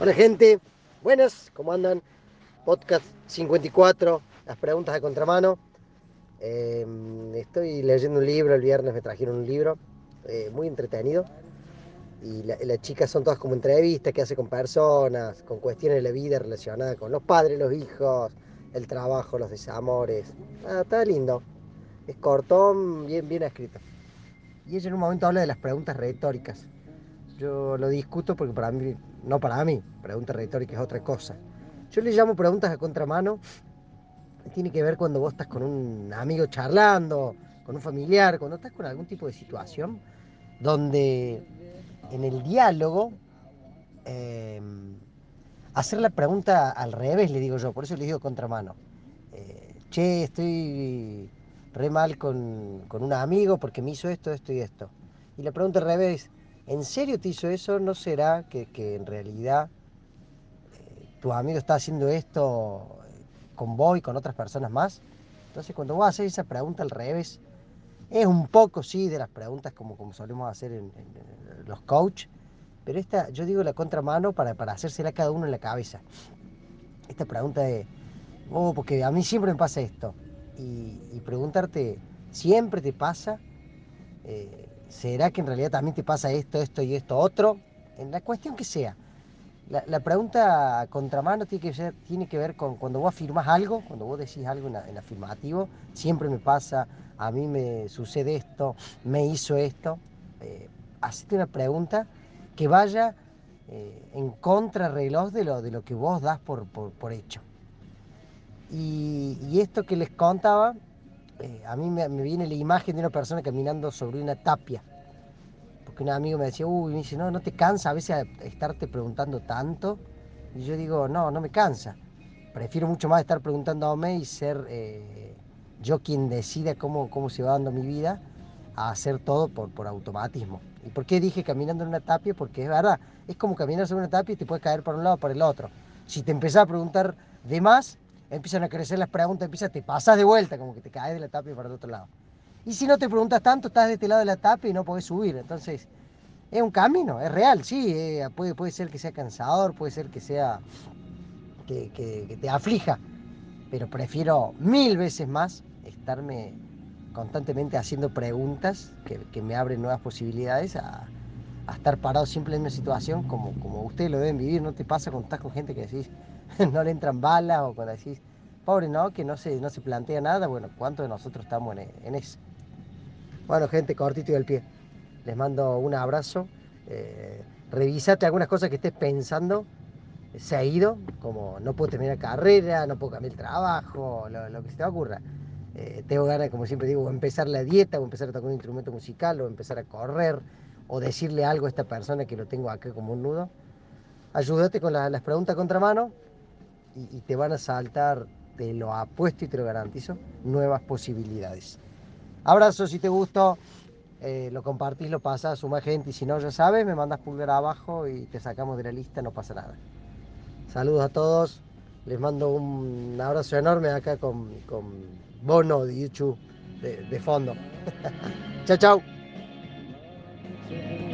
Hola gente, buenas, ¿cómo andan? Podcast 54, las preguntas de contramano. Eh, estoy leyendo un libro, el viernes me trajeron un libro eh, muy entretenido. Y la- las chicas son todas como entrevistas que hace con personas, con cuestiones de la vida relacionadas con los padres, los hijos, el trabajo, los desamores. Ah, está lindo. Es cortón, bien, bien escrito. Y ella en un momento habla de las preguntas retóricas. Yo lo discuto porque para mí, no para mí, pregunta retórica es otra cosa. Yo le llamo preguntas a contramano. Tiene que ver cuando vos estás con un amigo charlando, con un familiar, cuando estás con algún tipo de situación donde en el diálogo eh, hacer la pregunta al revés, le digo yo, por eso le digo contramano. Eh, che, estoy re mal con, con un amigo porque me hizo esto, esto y esto. Y la pregunta al revés, ¿en serio te hizo eso? ¿No será que, en realidad eh, tu amigo está haciendo esto eh, con vos y con otras personas más? Entonces cuando vos haces esa pregunta al revés, es un poco, sí, de las preguntas como, como solemos hacer en, los coach, pero esta, yo digo la contramano para, para hacérsela cada uno en la cabeza. Esta pregunta de, oh, porque a mí siempre me pasa esto. Y, y preguntarte, ¿siempre te pasa? Eh, ¿Será que en realidad también te pasa esto, esto y esto otro? En la cuestión que sea. La, la pregunta contramano tiene que, ser- tiene que ver con cuando vos afirmás algo, cuando vos decís algo en, afirmativo, siempre me pasa, a mí me sucede esto, me hizo esto. Eh, hacete una pregunta que vaya eh, en contrarreloj de lo, de lo que vos das por, por- por hecho. Y esto que les contaba, eh, a mí me, viene la imagen de una persona caminando sobre una tapia. Porque un amigo me decía, uy, me dice, no, ¿no te cansa a veces estarte preguntando tanto? Y yo digo, no, no me cansa. Prefiero mucho más estar preguntándome y ser eh, yo quien decida cómo, cómo se va dando mi vida a hacer todo por, por automatismo. ¿Y por qué dije caminando en una tapia? Porque es verdad, es como caminar sobre una tapia y te puedes caer por un lado o por el otro. Si te empezás a preguntar de más, empiezan a crecer las preguntas, empiezas, te pasas de vuelta, como que te caes de la tapia para el otro lado. Y si no te preguntas tanto, estás de este lado de la tapia y no podés subir. Entonces, es un camino, es real, sí. eh, puede, puede ser que sea cansador, puede ser que sea que, que- que te aflija. Pero prefiero mil veces más estarme constantemente haciendo preguntas que, que me abren nuevas posibilidades a, a estar parado siempre en una situación como, como ustedes lo deben vivir. ¿No te pasa cuando estás con gente que decís no le entran balas o cuando decís, pobre, no, que no se, no se plantea nada? Bueno, ¿cuántos de nosotros estamos en, eso? Bueno, gente, cortito y al pie. Les mando un abrazo. Eh, revisate algunas cosas que estés pensando. Se ha ido, como no puedo terminar carrera, no puedo cambiar el trabajo, lo, que se te ocurra. Eh, tengo ganas, como siempre digo, empezar la dieta, o empezar a tocar un instrumento musical, o empezar a correr, o decirle algo a esta persona que lo tengo acá como un nudo. Ayúdate con la- las preguntas contramano y, y te van a saltar, te lo apuesto y te lo garantizo, nuevas posibilidades. Abrazo si te gustó, eh, lo compartís, lo pasás, suma gente y si no, ya sabes, me mandas pulgar abajo y te sacamos de la lista, no pasa nada. Saludos a todos, les mando un abrazo enorme acá con, con Bono de YouTube de, de fondo. chao, chao. Thank you.